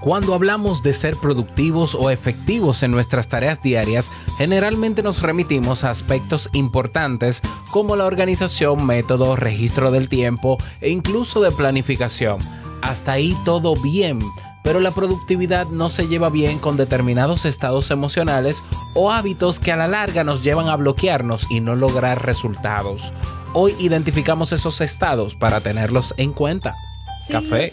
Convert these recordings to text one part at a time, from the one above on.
Cuando hablamos de ser productivos o efectivos en nuestras tareas diarias, generalmente nos remitimos a aspectos importantes como la organización, método, registro del tiempo e incluso de planificación. Hasta ahí todo bien, pero la productividad no se lleva bien con determinados estados emocionales o hábitos que a la larga nos llevan a bloquearnos y no lograr resultados. Hoy identificamos esos estados para tenerlos en cuenta. Café.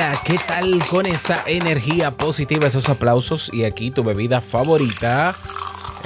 Hola, ¿qué tal con esa energía positiva, esos aplausos y aquí tu bebida favorita?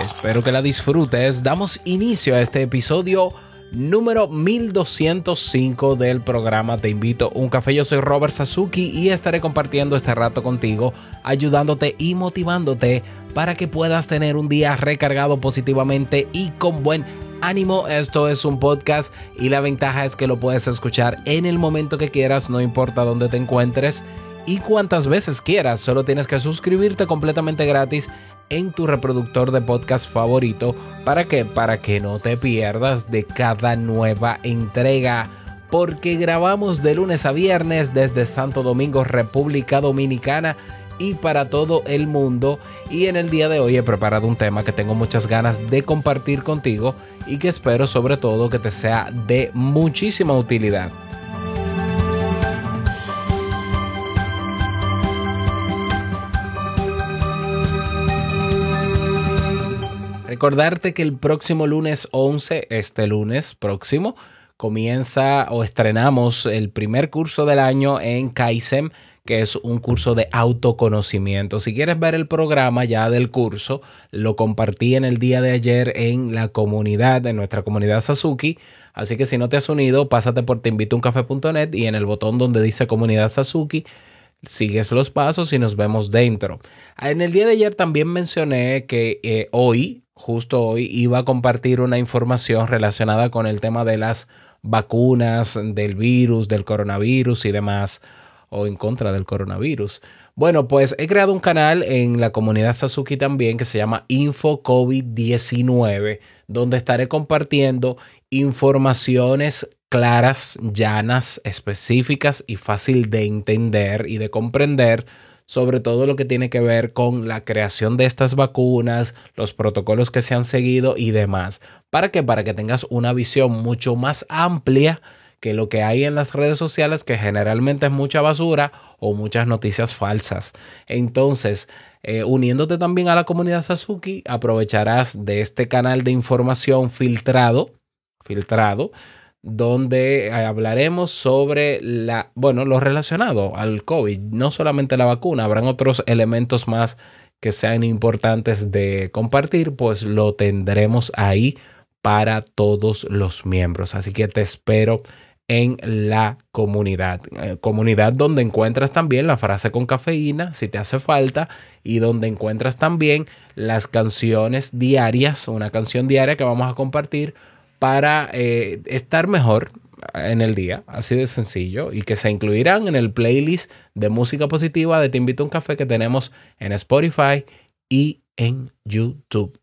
Espero que la disfrutes. Damos inicio a este episodio número 1205 del programa Te invito a un café. Yo soy Robert Sasuki y estaré compartiendo este rato contigo, ayudándote y motivándote para que puedas tener un día recargado positivamente y con buen ánimo. Esto es un podcast y la ventaja es que lo puedes escuchar en el momento que quieras, no importa dónde te encuentres y cuantas veces quieras. Solo tienes que suscribirte completamente gratis en tu reproductor de podcast favorito. ¿Para qué? Para que no te pierdas de cada nueva entrega. Porque grabamos de lunes a viernes desde Santo Domingo, República Dominicana y para todo el mundo. Y en el día de hoy he preparado un tema que tengo muchas ganas de compartir contigo y que espero sobre todo que te sea de muchísima utilidad. Recordarte que el próximo lunes 11, este lunes próximo, comienza o estrenamos el primer curso del año en Kaizen que es un curso de autoconocimiento. Si quieres ver el programa ya del curso, lo compartí en el día de ayer en la comunidad, en nuestra comunidad Sasuki. Así que si no te has unido, pásate por teinvitouncafe.net y en el botón donde dice comunidad Sasuki, sigues los pasos y nos vemos dentro. En el día de ayer también mencioné que eh, hoy, justo hoy, iba a compartir una información relacionada con el tema de las vacunas, del virus, del coronavirus y demás o en contra del coronavirus. Bueno, pues he creado un canal en la comunidad Sasuki también que se llama Info COVID-19, donde estaré compartiendo informaciones claras, llanas, específicas y fácil de entender y de comprender sobre todo lo que tiene que ver con la creación de estas vacunas, los protocolos que se han seguido y demás. ¿Para qué? Para que tengas una visión mucho más amplia que lo que hay en las redes sociales, que generalmente es mucha basura o muchas noticias falsas. Entonces, eh, uniéndote también a la comunidad Sasuki, aprovecharás de este canal de información filtrado, filtrado, donde eh, hablaremos sobre la, bueno, lo relacionado al COVID, no solamente la vacuna, habrán otros elementos más que sean importantes de compartir, pues lo tendremos ahí para todos los miembros. Así que te espero en la comunidad. Eh, comunidad donde encuentras también la frase con cafeína, si te hace falta, y donde encuentras también las canciones diarias, una canción diaria que vamos a compartir para eh, estar mejor en el día, así de sencillo, y que se incluirán en el playlist de música positiva de Te invito a un café que tenemos en Spotify y en YouTube.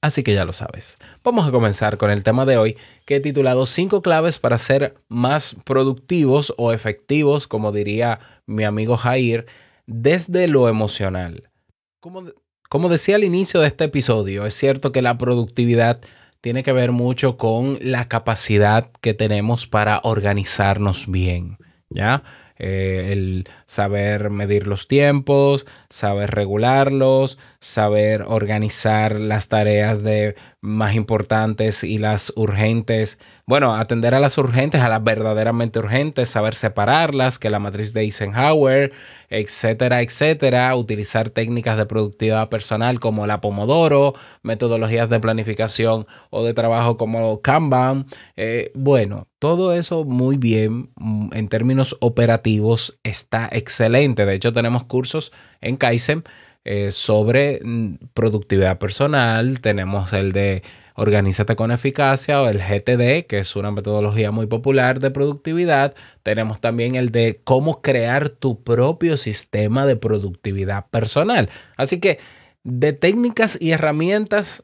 Así que ya lo sabes. Vamos a comenzar con el tema de hoy que he titulado 5 claves para ser más productivos o efectivos, como diría mi amigo Jair, desde lo emocional. Como, como decía al inicio de este episodio, es cierto que la productividad tiene que ver mucho con la capacidad que tenemos para organizarnos bien, ¿ya? Eh, el saber medir los tiempos, saber regularlos, saber organizar las tareas de más importantes y las urgentes. Bueno, atender a las urgentes, a las verdaderamente urgentes, saber separarlas, que la matriz de Eisenhower, etcétera, etcétera. Utilizar técnicas de productividad personal como la Pomodoro, metodologías de planificación o de trabajo como Kanban. Eh, bueno, todo eso muy bien mm, en términos operativos está excelente. De hecho, tenemos cursos en Kaizen eh, sobre mm, productividad personal. Tenemos el de Organízate con eficacia o el GTD, que es una metodología muy popular de productividad. Tenemos también el de cómo crear tu propio sistema de productividad personal. Así que de técnicas y herramientas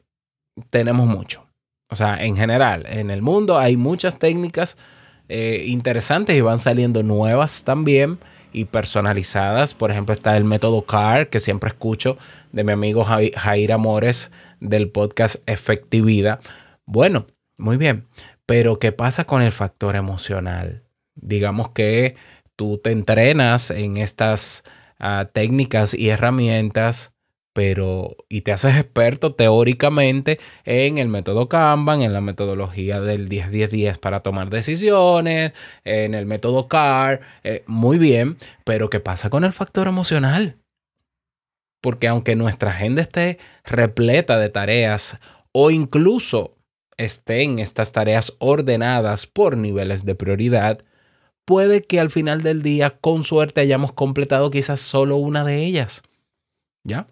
tenemos mucho. O sea, en general, en el mundo hay muchas técnicas eh, interesantes y van saliendo nuevas también y personalizadas. Por ejemplo, está el método CAR, que siempre escucho de mi amigo Jair Amores del podcast Efectividad. Bueno, muy bien, pero ¿qué pasa con el factor emocional? Digamos que tú te entrenas en estas ah, técnicas y herramientas pero y te haces experto teóricamente en el método Kanban, en la metodología del 10-10-10 para tomar decisiones, en el método CAR, eh, muy bien, pero ¿qué pasa con el factor emocional? Porque aunque nuestra agenda esté repleta de tareas o incluso estén estas tareas ordenadas por niveles de prioridad, puede que al final del día, con suerte, hayamos completado quizás solo una de ellas. ¿Ya?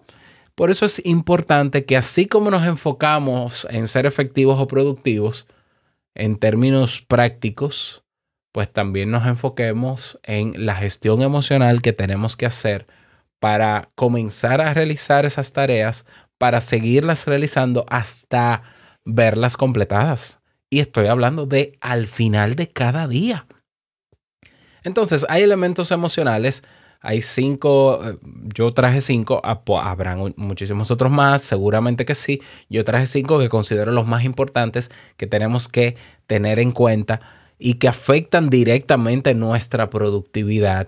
Por eso es importante que así como nos enfocamos en ser efectivos o productivos, en términos prácticos, pues también nos enfoquemos en la gestión emocional que tenemos que hacer para comenzar a realizar esas tareas, para seguirlas realizando hasta verlas completadas. Y estoy hablando de al final de cada día. Entonces, hay elementos emocionales hay cinco, eh, yo traje cinco, ah, habrán muchísimos otros más, seguramente que sí. Yo traje cinco que considero los más importantes que tenemos que tener en cuenta y que afectan directamente nuestra productividad.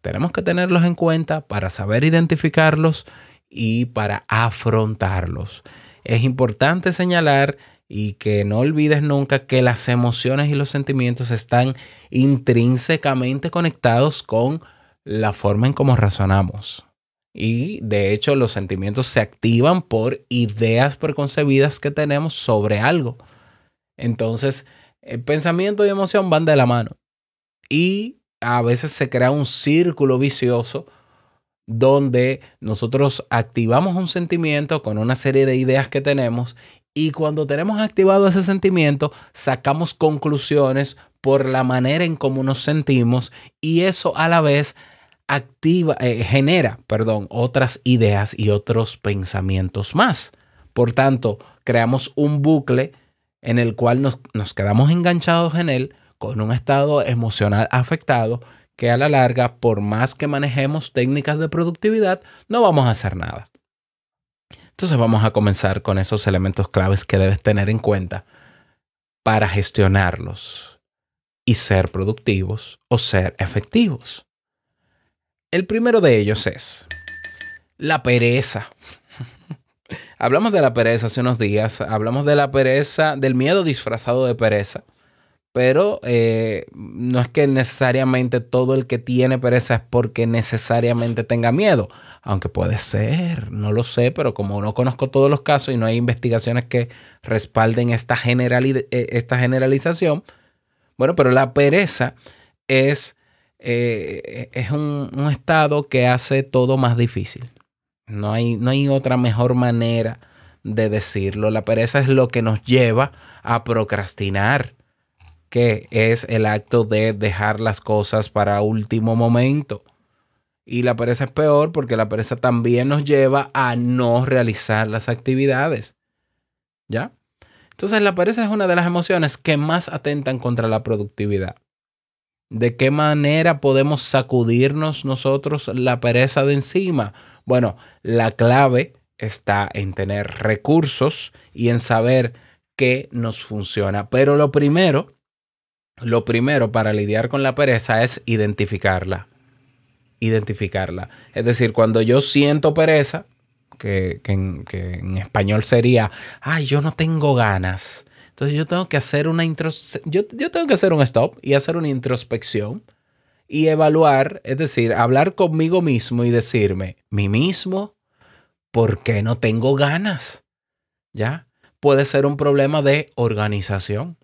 Tenemos que tenerlos en cuenta para saber identificarlos y para afrontarlos. Es importante señalar y que no olvides nunca que las emociones y los sentimientos están intrínsecamente conectados con la forma en cómo razonamos. Y de hecho los sentimientos se activan por ideas preconcebidas que tenemos sobre algo. Entonces, el pensamiento y emoción van de la mano. Y a veces se crea un círculo vicioso donde nosotros activamos un sentimiento con una serie de ideas que tenemos y cuando tenemos activado ese sentimiento sacamos conclusiones por la manera en cómo nos sentimos y eso a la vez activa, eh, genera, perdón, otras ideas y otros pensamientos más. Por tanto, creamos un bucle en el cual nos, nos quedamos enganchados en él con un estado emocional afectado que a la larga, por más que manejemos técnicas de productividad, no vamos a hacer nada. Entonces vamos a comenzar con esos elementos claves que debes tener en cuenta para gestionarlos y ser productivos o ser efectivos. El primero de ellos es la pereza. hablamos de la pereza hace unos días, hablamos de la pereza, del miedo disfrazado de pereza, pero eh, no es que necesariamente todo el que tiene pereza es porque necesariamente tenga miedo, aunque puede ser, no lo sé, pero como no conozco todos los casos y no hay investigaciones que respalden esta, eh, esta generalización, bueno, pero la pereza es eh, es un, estado que hace todo más difícil. No hay, no hay otra mejor manera de decirlo. La pereza es lo que nos lleva a procrastinar, que es el acto de dejar las cosas para último momento. Y la pereza es peor porque la pereza también nos lleva a no realizar las actividades. ¿Ya? Entonces la pereza es una de las emociones que más atentan contra la productividad. ¿De qué manera podemos sacudirnos nosotros la pereza de encima? Bueno, la clave está en tener recursos y en saber qué nos funciona. Pero lo primero, lo primero para lidiar con la pereza es identificarla. identificarla. Es decir, cuando yo siento pereza, que, en, español sería, ay, yo no tengo ganas. Entonces yo tengo que hacer una yo, yo tengo que hacer un stop y hacer una introspección y evaluar, es decir, hablar conmigo mismo y decirme, mí mismo, ¿por qué no tengo ganas? ¿Ya? Puede ser un problema de organización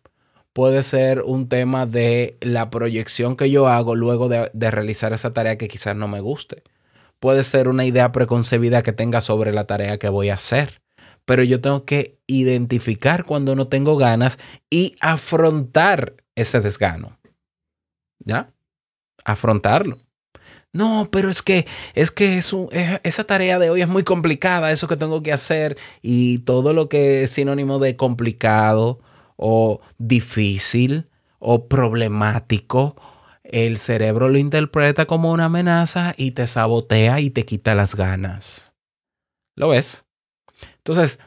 puede ser un tema de la proyección que yo hago luego de, realizar esa tarea que quizás no me guste. Puede ser una idea preconcebida que tenga sobre la tarea que voy a hacer. Pero yo tengo que identificar cuando no tengo ganas y afrontar ese desgano. ¿Ya? Afrontarlo. No, pero es que es que es esa tarea de hoy es muy complicada, eso que tengo que hacer y todo lo que es sinónimo de complicado o difícil o problemático, el cerebro lo interpreta como una amenaza y te sabotea y te quita las ganas. ¿Lo ves? Entonces,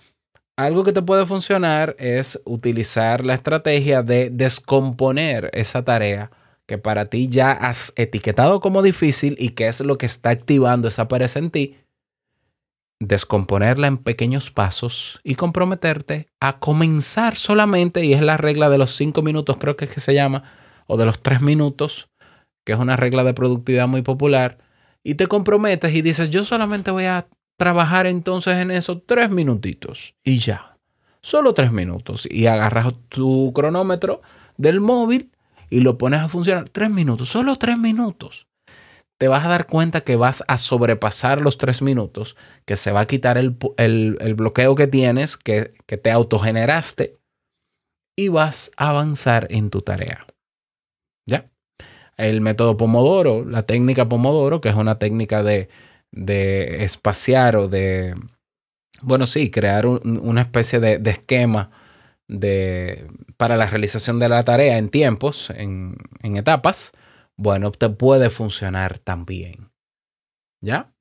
algo que te puede funcionar es utilizar la estrategia de descomponer esa tarea que para ti ya has etiquetado como difícil y que es lo que está activando esa pereza en ti descomponerla en pequeños pasos y comprometerte a comenzar solamente, y es la regla de los cinco minutos, creo que es que se llama, o de los tres minutos, que es una regla de productividad muy popular, y te comprometes y dices, yo solamente voy a trabajar entonces en esos tres minutitos y ya, solo tres minutos, y agarras tu cronómetro del móvil y lo pones a funcionar tres minutos, solo tres minutos te vas a dar cuenta que vas a sobrepasar los tres minutos, que se va a quitar el, bloqueo que tienes, que, que te autogeneraste, y vas a avanzar en tu tarea. ¿Ya? El método Pomodoro, la técnica Pomodoro, que es una técnica de, de espaciar o de, bueno, sí, crear una especie de, esquema de, para la realización de la tarea en tiempos, en, en etapas, bueno, te puede funcionar también. ¿Ya?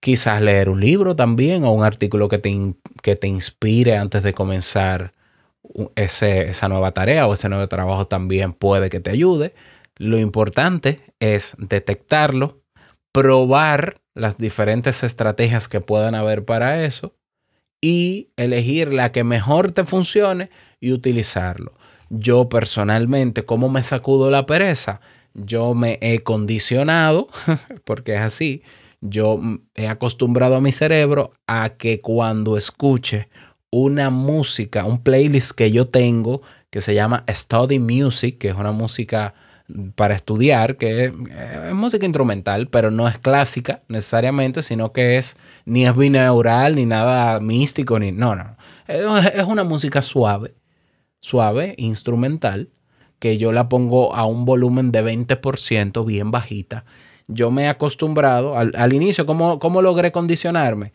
Quizás leer un libro también o un artículo que te, que te inspire antes de comenzar ese, esa nueva tarea o ese nuevo trabajo también puede que te ayude. Lo importante es detectarlo, probar las diferentes estrategias que puedan haber para eso y elegir la que mejor te funcione y utilizarlo. Yo personalmente, ¿cómo me sacudo la pereza? yo me he condicionado, porque es así, yo he acostumbrado a mi cerebro a que cuando escuche una música, un playlist que yo tengo que se llama Study Music, que es una música para estudiar, que es, música instrumental, pero no es clásica necesariamente, sino que es ni es binaural, ni nada místico, ni no, no. Es una música suave, suave, instrumental, que yo la pongo a un volumen de 20%, bien bajita. Yo me he acostumbrado, al, inicio, ¿cómo, ¿cómo, logré condicionarme?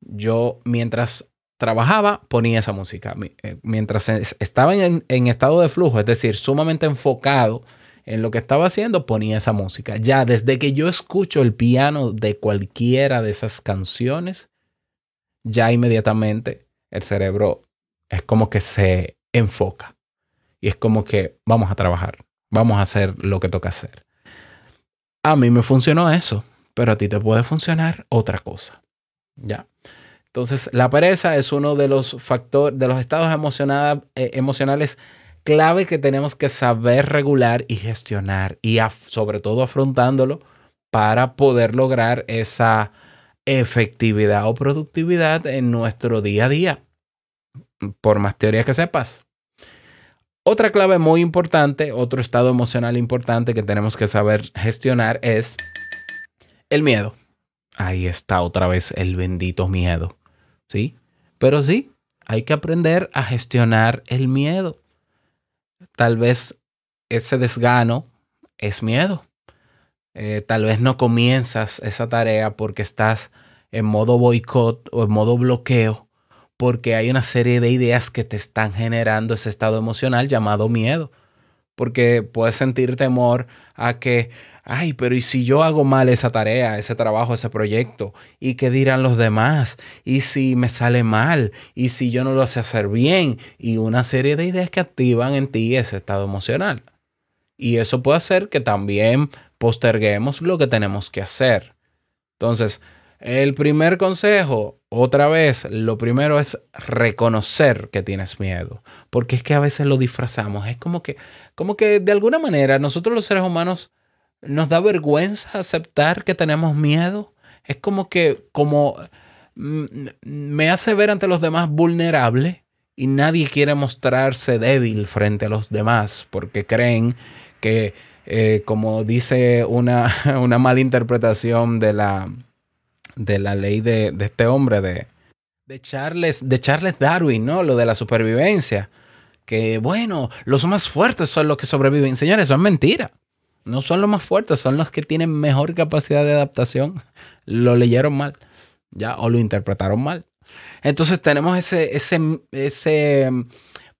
Yo mientras trabajaba ponía esa música. Eh, mientras estaba en, en estado de flujo, es decir, sumamente enfocado en lo que estaba haciendo, ponía esa música. Ya desde que yo escucho el piano de cualquiera de esas canciones, ya inmediatamente el cerebro es como que se enfoca. Y es como que vamos a trabajar, vamos a hacer lo que toca hacer. A mí me funcionó eso, pero a ti te puede funcionar otra cosa. ¿Ya? Entonces, la pereza es uno de los factores, de los estados eh, emocionales clave que tenemos que saber regular y gestionar y sobre todo afrontándolo para poder lograr esa efectividad o productividad en nuestro día a día. Por más teoría que sepas, otra clave muy importante, otro estado emocional importante que tenemos que saber gestionar es el miedo. Ahí está otra vez el bendito miedo. ¿Sí? Pero sí, hay que aprender a gestionar el miedo. Tal vez ese desgano es miedo. Eh, tal vez no comienzas esa tarea porque estás en modo boicot o en modo bloqueo porque hay una serie de ideas que te están generando ese estado emocional llamado miedo. Porque puedes sentir temor a que, ay, pero ¿y si yo hago mal esa tarea, ese trabajo, ese proyecto? ¿Y qué dirán los demás? ¿Y si me sale mal? ¿Y si yo no lo sé hacer bien? Y una serie de ideas que activan en ti ese estado emocional. Y eso puede hacer que también posterguemos lo que tenemos que hacer. Entonces, el primer consejo, otra vez, lo primero es reconocer que tienes miedo, porque es que a veces lo disfrazamos, es como que como que de alguna manera nosotros los seres humanos nos da vergüenza aceptar que tenemos miedo, es como que como mm, me hace ver ante los demás vulnerable y nadie quiere mostrarse débil frente a los demás porque creen que eh, como dice una, una mala interpretación de la de la ley de, este hombre, de, de, Charles, de Charles Darwin, ¿no? Lo de la supervivencia. Que bueno, los más fuertes son los que sobreviven. Señores, eso es mentira. No son los más fuertes, son los que tienen mejor capacidad de adaptación. Lo leyeron mal, ¿ya? O lo interpretaron mal. Entonces tenemos ese, ese, ese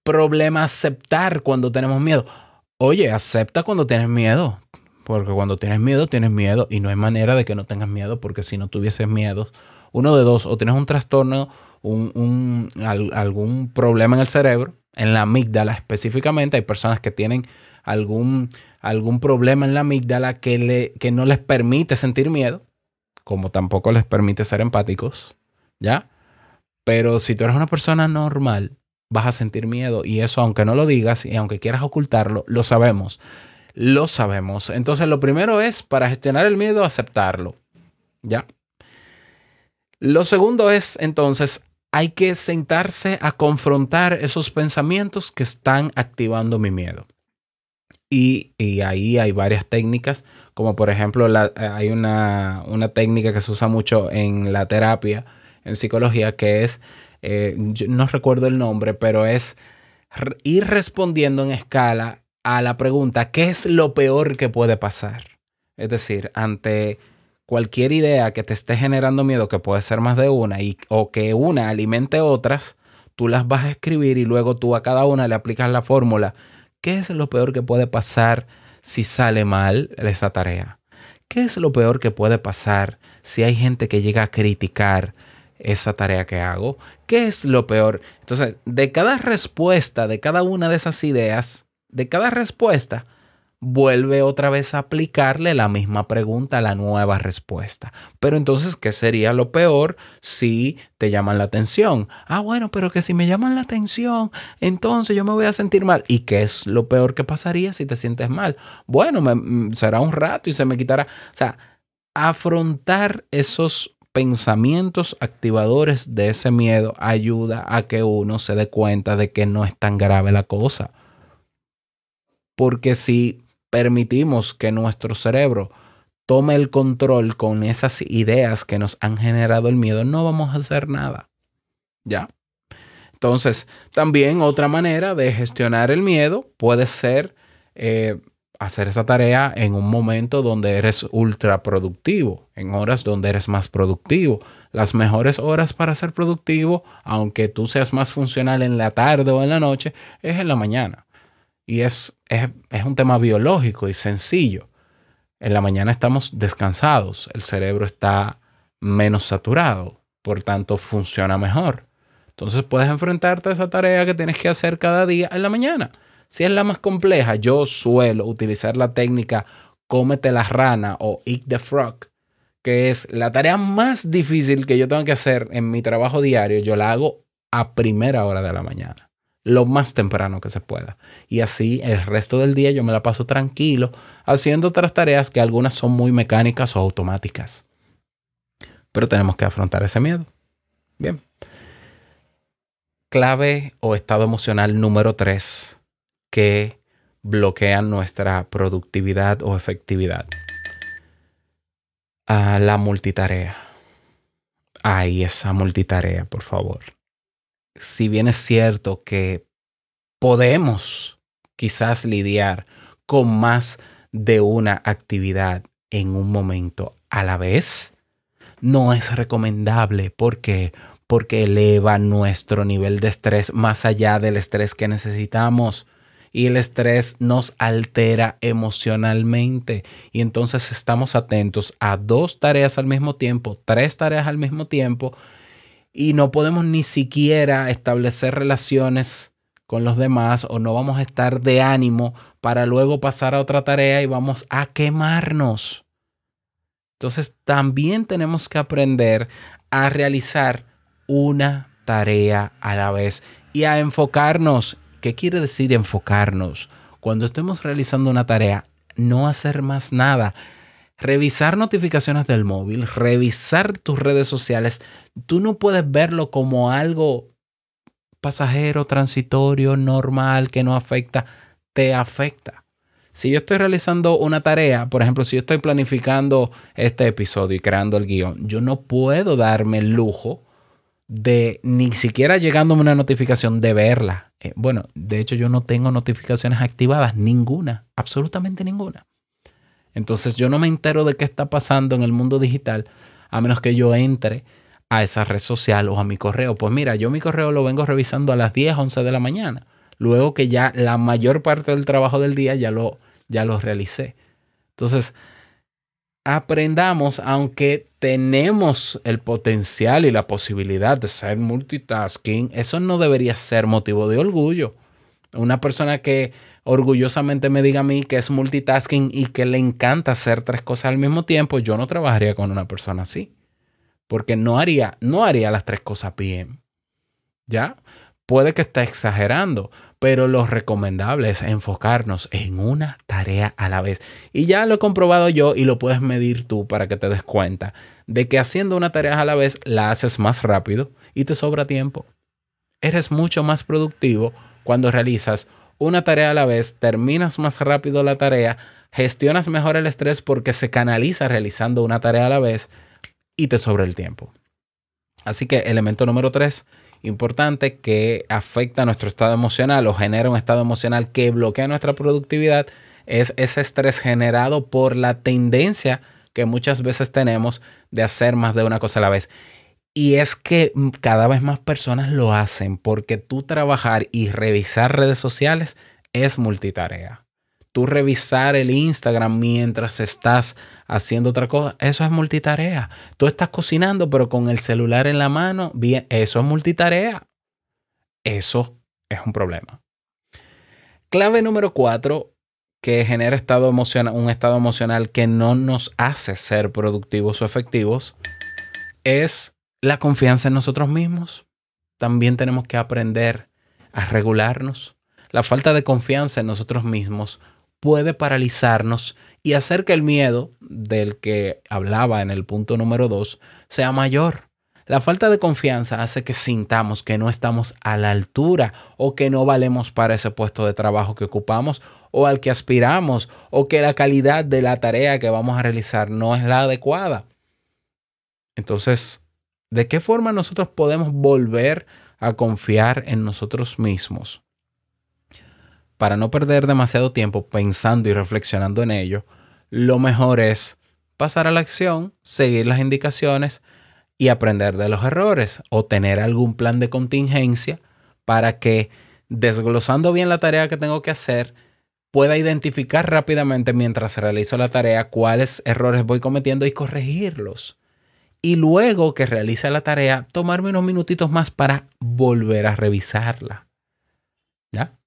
problema aceptar cuando tenemos miedo. Oye, acepta cuando tienes miedo. Porque cuando tienes miedo, tienes miedo y no hay manera de que no tengas miedo porque si no tuvieses miedo, uno de dos, o tienes un trastorno, un, algún problema en el cerebro, en la amígdala específicamente, hay personas que tienen algún, algún problema en la amígdala que, le, que no les permite sentir miedo, como tampoco les permite ser empáticos, ¿ya? Pero si tú eres una persona normal, vas a sentir miedo y eso aunque no lo digas y aunque quieras ocultarlo, lo sabemos lo sabemos. Entonces, lo primero es, para gestionar el miedo, aceptarlo. ¿Ya? Lo segundo es, entonces, hay que sentarse a confrontar esos pensamientos que están activando mi miedo. Y, ahí hay varias técnicas, como por ejemplo, hay una, técnica que se usa mucho en la terapia, en psicología, que es, eh, no recuerdo el nombre, pero es ir respondiendo en escala a la pregunta, ¿qué es lo peor que puede pasar? Es decir, ante cualquier idea que te esté generando miedo, que puede ser más de una, y, o que una alimente otras, tú las vas a escribir y luego tú a cada una le aplicas la fórmula. ¿Qué es lo peor que puede pasar si sale mal esa tarea? ¿Qué es lo peor que puede pasar si hay gente que llega a criticar esa tarea que hago? ¿Qué es lo peor? Entonces, de cada respuesta, de cada una de esas ideas, de cada respuesta, vuelve otra vez a aplicarle la misma pregunta a la nueva respuesta. Pero entonces, ¿qué sería lo peor si te llaman la atención? Ah, bueno, pero que si me llaman la atención, entonces yo me voy a sentir mal. ¿Y qué es lo peor que pasaría si te sientes mal? Bueno, mm, será un rato y se me quitará. O sea, afrontar esos pensamientos activadores de ese miedo ayuda a que uno se dé cuenta de que no es tan grave la cosa porque si permitimos que nuestro cerebro tome el control con esas ideas que nos han generado el miedo, no vamos a hacer nada. ¿Ya? Entonces, también otra manera de gestionar el miedo puede ser eh, hacer esa tarea en un momento donde eres ultra productivo, en horas donde eres más productivo. Las mejores horas para ser productivo, aunque tú seas más funcional en la tarde o en la noche, es en la mañana. Y es, es, un tema biológico y sencillo. En la mañana estamos descansados, el cerebro está menos saturado, por tanto funciona mejor. Entonces puedes enfrentarte a esa tarea que tienes que hacer cada día en la mañana. Si es la más compleja, yo suelo utilizar la técnica cómete la rana o eat the frog, que es la tarea más difícil que yo tengo que hacer en mi trabajo diario. Yo la hago a primera hora de la mañana lo más temprano que se pueda. Y así el resto del día yo me la paso tranquilo haciendo otras tareas que algunas son muy mecánicas o automáticas. Pero tenemos que afrontar ese miedo. Bien. Clave o estado emocional número 3 que bloquean nuestra productividad o efectividad. a la multitarea. Ay, esa multitarea, por favor si bien es cierto que podemos quizás lidiar con más de una actividad en un momento a la vez, no es recomendable. Porque porque eleva nuestro nivel de estrés más allá del estrés que necesitamos y el estrés nos altera emocionalmente. Y entonces estamos atentos a dos tareas al mismo tiempo, tres tareas al mismo tiempo y no podemos ni siquiera establecer relaciones con los demás o no vamos a estar de ánimo para luego pasar a otra tarea y vamos a quemarnos. Entonces también tenemos que aprender a realizar una tarea a la vez y a enfocarnos. ¿Qué quiere decir enfocarnos? Cuando estemos realizando una tarea, no hacer más nada. Revisar notificaciones del móvil, revisar tus redes sociales, tú no puedes verlo como algo pasajero, transitorio, normal, que no afecta, te afecta. Si yo estoy realizando una tarea, por ejemplo, si yo estoy planificando este episodio y creando el guion, yo no puedo darme el lujo de ni siquiera llegándome una notificación de verla. Eh, bueno, de hecho yo no tengo notificaciones activadas, ninguna, absolutamente ninguna. Entonces yo no me entero de qué está pasando en el mundo digital a menos que yo entre a esa red social o a mi correo. Pues mira, yo mi correo lo vengo revisando a las 10, 11 de la mañana, luego que ya la mayor parte del trabajo del día ya lo, ya lo realicé. Entonces, aprendamos, aunque tenemos el potencial y la posibilidad de ser multitasking, eso no debería ser motivo de orgullo. Una persona que orgullosamente me diga a mí que es multitasking y que le encanta hacer tres cosas al mismo tiempo, yo no trabajaría con una persona así. Porque no haría, no haría las tres cosas bien. ¿Ya? Puede que esté exagerando, pero lo recomendable es enfocarnos en una tarea a la vez. Y ya lo he comprobado yo y lo puedes medir tú para que te des cuenta de que haciendo una tarea a la vez la haces más rápido y te sobra tiempo. Eres mucho más productivo cuando realizas una tarea a la vez, terminas más rápido la tarea, gestionas mejor el estrés porque se canaliza realizando una tarea a la vez y te sobra el tiempo. Así que elemento número tres, importante que afecta a nuestro estado emocional o genera un estado emocional que bloquea nuestra productividad es ese estrés generado por la tendencia que muchas veces tenemos de hacer más de una cosa a la vez. Y es que cada vez más personas lo hacen porque tú trabajar y revisar redes sociales es multitarea tú revisar el Instagram mientras estás haciendo otra cosa, eso es multitarea. Tú estás cocinando, pero con el celular en la mano, bien, eso es multitarea. Eso es un problema. Clave número cuatro, que genera un estado emocional que no nos hace ser productivos o efectivos, es la confianza en nosotros mismos. También tenemos que aprender a regularnos. La falta de confianza en nosotros mismos puede paralizarnos y hacer que el miedo del que hablaba en el punto número dos sea mayor. La falta de confianza hace que sintamos que no estamos a la altura o que no valemos para ese puesto de trabajo que ocupamos o al que aspiramos o que la calidad de la tarea que vamos a realizar no es la adecuada. Entonces, ¿de qué forma nosotros podemos volver a confiar en nosotros mismos? para no perder demasiado tiempo pensando y reflexionando en ello, lo mejor es pasar a la acción, seguir las indicaciones y aprender de los errores o tener algún plan de contingencia para que desglosando bien la tarea que tengo que hacer, pueda identificar rápidamente mientras realizo la tarea cuáles errores voy cometiendo y corregirlos. Y luego que realice la tarea, tomarme unos minutitos más para volver a revisarla. ¿Ya?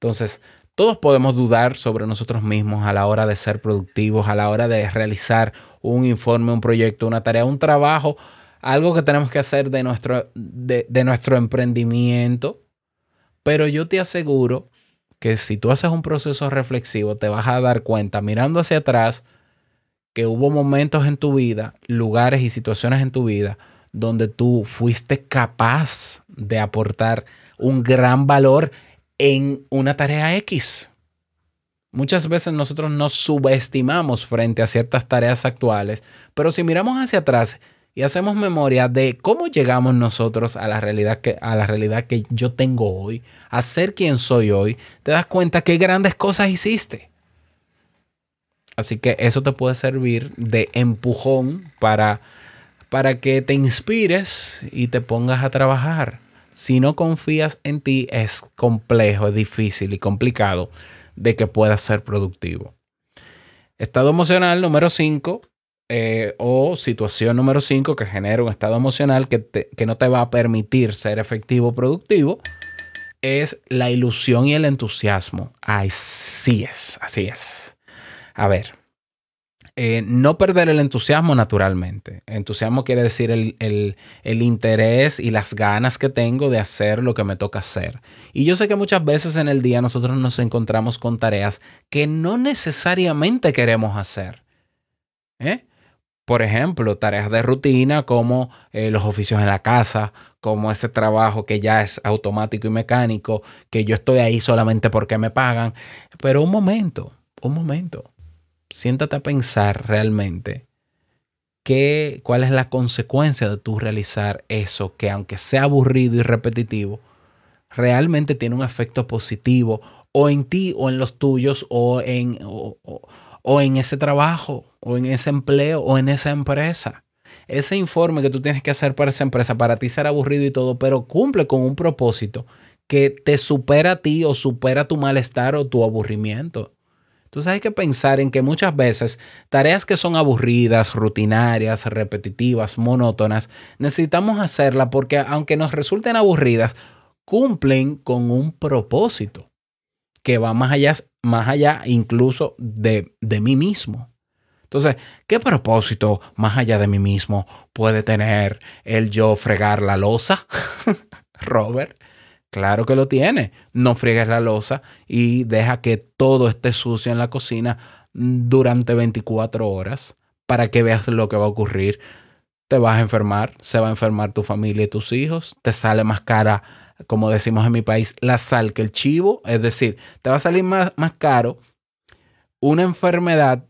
Entonces, todos podemos dudar sobre nosotros mismos a la hora de ser productivos, a la hora de realizar un informe, un proyecto, una tarea, un trabajo, algo que tenemos que hacer de nuestro, de, nuestro emprendimiento. Pero yo te aseguro que si tú haces un proceso reflexivo, te vas a dar cuenta mirando hacia atrás que hubo momentos en tu vida, lugares y situaciones en tu vida donde tú fuiste capaz de aportar un gran valor en una tarea X. Muchas veces nosotros nos subestimamos frente a ciertas tareas actuales, pero si miramos hacia atrás y hacemos memoria de cómo llegamos nosotros a la realidad que, a la realidad que yo tengo hoy, a ser quien soy hoy, te das cuenta qué grandes cosas hiciste. Así que eso te puede servir de empujón para, para que te inspires y te pongas a trabajar si no confías en ti, es complejo, es difícil y complicado de que puedas ser productivo. Estado emocional número 5 eh, o situación número 5 que genera un estado emocional que, que no te va a permitir ser efectivo o productivo es la ilusión y el entusiasmo. Así es, así es. A ver, eh, no perder el entusiasmo naturalmente. Entusiasmo quiere decir el, el, interés y las ganas que tengo de hacer lo que me toca hacer. Y yo sé que muchas veces en el día nosotros nos encontramos con tareas que no necesariamente queremos hacer. ¿Eh? Por ejemplo, tareas de rutina como eh, los oficios en la casa, como ese trabajo que ya es automático y mecánico, que yo estoy ahí solamente porque me pagan. Pero un momento, un momento siéntate a pensar realmente qué, cuál es la consecuencia de tú realizar eso que aunque sea aburrido y repetitivo, realmente tiene un efecto positivo o en ti o en los tuyos o en, o en ese trabajo o en ese empleo o en esa empresa. Ese informe que tú tienes que hacer para esa empresa, para ti será aburrido y todo, pero cumple con un propósito que te supera a ti o supera tu malestar o tu aburrimiento. Entonces hay que pensar en que muchas veces tareas que son aburridas, rutinarias, repetitivas, monótonas, necesitamos hacerlas porque aunque nos resulten aburridas, cumplen con un propósito que va más allá, más allá incluso de, de mí mismo. Entonces, ¿qué propósito más allá de mí mismo puede tener el yo fregar la losa, Robert? Claro que lo tiene. No friegues la losa y deja que todo esté sucio en la cocina durante 24 horas para que veas lo que va a ocurrir. Te vas a enfermar, se va a enfermar tu familia y tus hijos, te sale más cara, como decimos en mi país, la sal que el chivo. Es decir, te va a salir más, más caro una enfermedad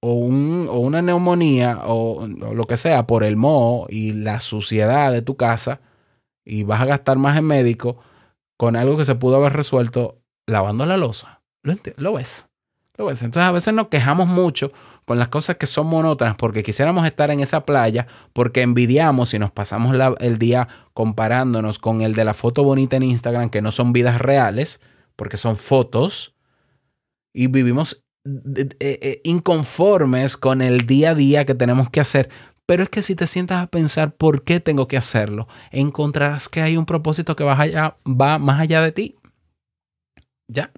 o, un, o una neumonía o, o, lo que sea por el moho y la suciedad de tu casa y vas a gastar más en médico con algo que se pudo haber resuelto lavando la losa. ¿Lo, ¿Lo ves? ¿Lo ves? Entonces a veces nos quejamos mucho con las cosas que son monótonas porque quisiéramos estar en esa playa, porque envidiamos y nos pasamos el día comparándonos con el de la foto bonita en Instagram, que no son vidas reales, porque son fotos, y vivimos eh, eh, inconformes con el día a día que tenemos que hacer, pero es que si te sientas a pensar por qué tengo que hacerlo, encontrarás que hay un propósito que va, más allá de ti. ¿Ya?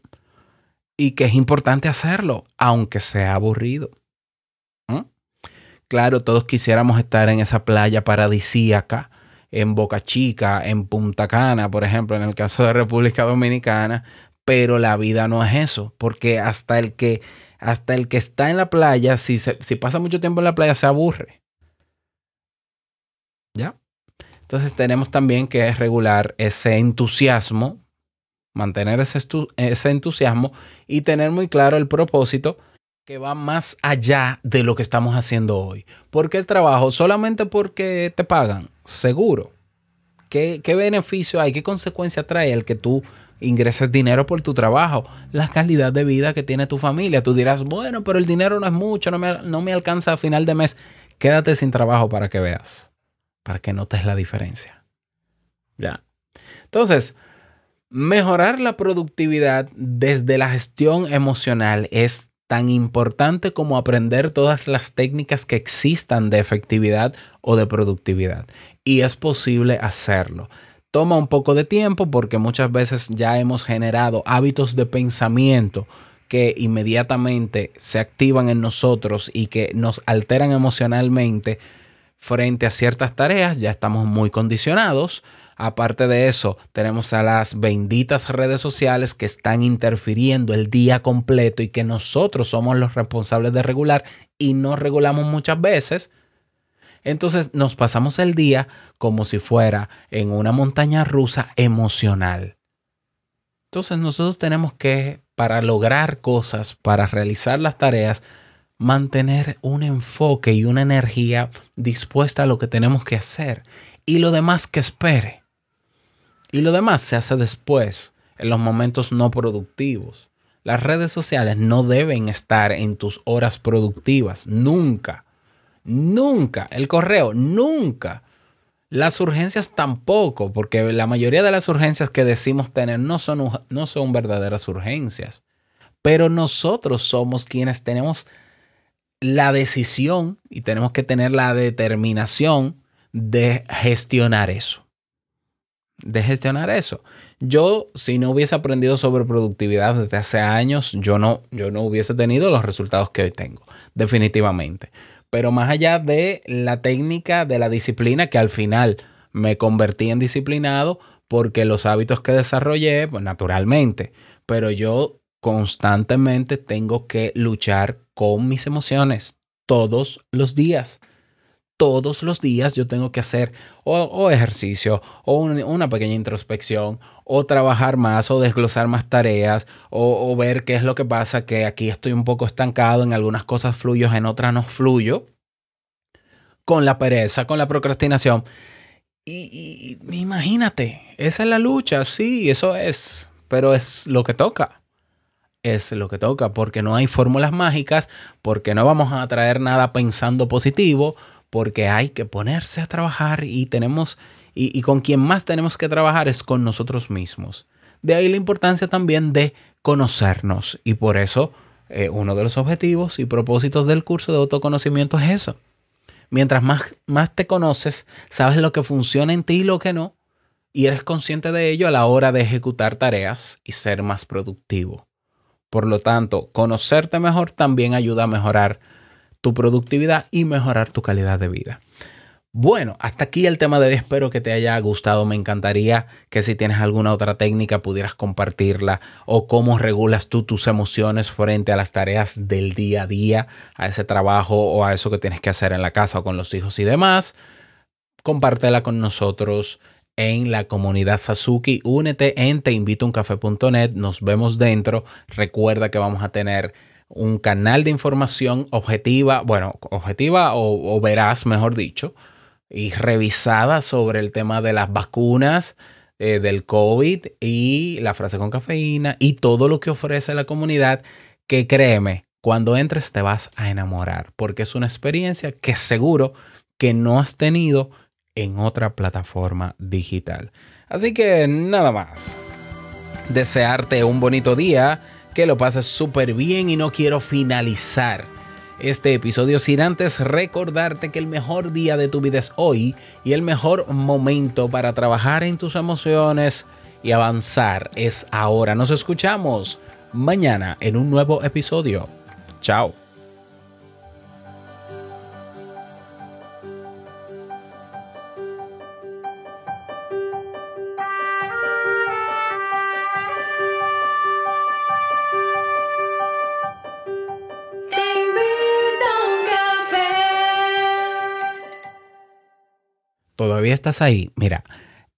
Y que es importante hacerlo, aunque sea aburrido. ¿Mm? Claro, todos quisiéramos estar en esa playa paradisíaca, en Boca Chica, en Punta Cana, por ejemplo, en el caso de República Dominicana, pero la vida no es eso, porque hasta el que, hasta el que está en la playa, si, si pasa mucho tiempo en la playa, se aburre. ¿Ya? Entonces tenemos también que regular ese entusiasmo, mantener ese, entusiasmo y tener muy claro el propósito que va más allá de lo que estamos haciendo hoy. Porque el trabajo solamente porque te pagan, seguro. ¿Qué, ¿Qué, beneficio hay? ¿Qué consecuencia trae el que tú ingreses dinero por tu trabajo? La calidad de vida que tiene tu familia. Tú dirás, bueno, pero el dinero no es mucho, no me, no me alcanza a final de mes. Quédate sin trabajo para que veas para que notes la diferencia. Ya. Entonces, mejorar la productividad desde la gestión emocional es tan importante como aprender todas las técnicas que existan de efectividad o de productividad. Y es posible hacerlo. Toma un poco de tiempo porque muchas veces ya hemos generado hábitos de pensamiento que inmediatamente se activan en nosotros y que nos alteran emocionalmente frente a ciertas tareas, ya estamos muy condicionados. Aparte de eso, tenemos a las benditas redes sociales que están interfiriendo el día completo y que nosotros somos los responsables de regular y no regulamos muchas veces. Entonces nos pasamos el día como si fuera en una montaña rusa emocional. Entonces nosotros tenemos que, para lograr cosas, para realizar las tareas, mantener un enfoque y una energía dispuesta a lo que tenemos que hacer y lo demás que espere. Y lo demás se hace después, en los momentos no productivos. Las redes sociales no deben estar en tus horas productivas, nunca. Nunca. El correo, nunca. Las urgencias tampoco, porque la mayoría de las urgencias que decimos tener no son, no son verdaderas urgencias. Pero nosotros somos quienes tenemos la decisión y tenemos que tener la determinación de gestionar eso. de gestionar eso. Yo, si no hubiese aprendido sobre productividad desde hace años, yo no, yo no hubiese tenido los resultados que hoy tengo, definitivamente. Pero más allá de la técnica, de la disciplina, que al final me convertí en disciplinado porque los hábitos que desarrollé, pues naturalmente, pero yo constantemente tengo que luchar con mis emociones todos los días todos los días yo tengo que hacer o, ejercicio o una pequeña introspección o trabajar más o desglosar más tareas o, ver qué es lo que pasa, que aquí estoy un poco estancado, en algunas cosas fluyo, en otras no fluyo, con la pereza, con la procrastinación. Y, imagínate, esa es la lucha, sí, eso es, pero es lo que toca es lo que toca, porque no hay fórmulas mágicas, porque no vamos a traer nada pensando positivo, porque hay que ponerse a trabajar y tenemos, y, con quien más tenemos que trabajar es con nosotros mismos. De ahí la importancia también de conocernos y por eso eh, uno de los objetivos y propósitos del curso de autoconocimiento es eso. Mientras más, más te conoces, sabes lo que funciona en ti y lo que no, y eres consciente de ello a la hora de ejecutar tareas y ser más productivo. Por lo tanto, conocerte mejor también ayuda a mejorar tu productividad y mejorar tu calidad de vida. Bueno, hasta aquí el tema de hoy. Espero que te haya gustado. Me encantaría que si tienes alguna otra técnica pudieras compartirla o cómo regulas tú tus emociones frente a las tareas del día a día, a ese trabajo o a eso que tienes que hacer en la casa o con los hijos y demás. Compártela con nosotros en la comunidad Sasuki. Únete en teinvitouncafe.net. Nos vemos dentro. Recuerda que vamos a tener un canal de información objetiva, bueno, objetiva o, veraz, mejor dicho, y revisada sobre el tema de las vacunas eh, del COVID y la frase con cafeína y todo lo que ofrece la comunidad, que créeme, cuando entres te vas a enamorar, porque es una experiencia que seguro que no has tenido en otra plataforma digital. Así que nada más. Desearte un bonito día que lo pases súper bien y no quiero finalizar este episodio sin antes recordarte que el mejor día de tu vida es hoy y el mejor momento para trabajar en tus emociones y avanzar es ahora. Nos escuchamos mañana en un nuevo episodio. Chao. Estás ahí, mira,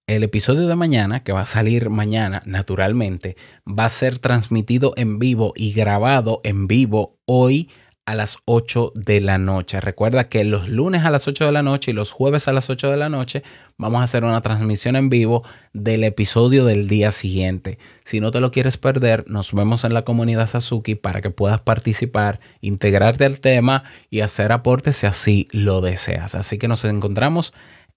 el episodio de mañana, que va a salir mañana naturalmente, va a ser transmitido en vivo y grabado en vivo hoy a las 8 de la noche. Recuerda que los lunes a las 8 de la noche y los jueves a las 8 de la noche vamos a hacer una transmisión en vivo del episodio del día siguiente. Si no te lo quieres perder, nos vemos en la comunidad Sasuki para que puedas participar, integrarte al tema y hacer aportes si así lo deseas. Así que nos encontramos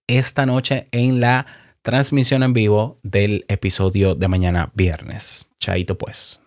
esta noche en la transmisión en vivo del episodio de mañana viernes. Chaito pues.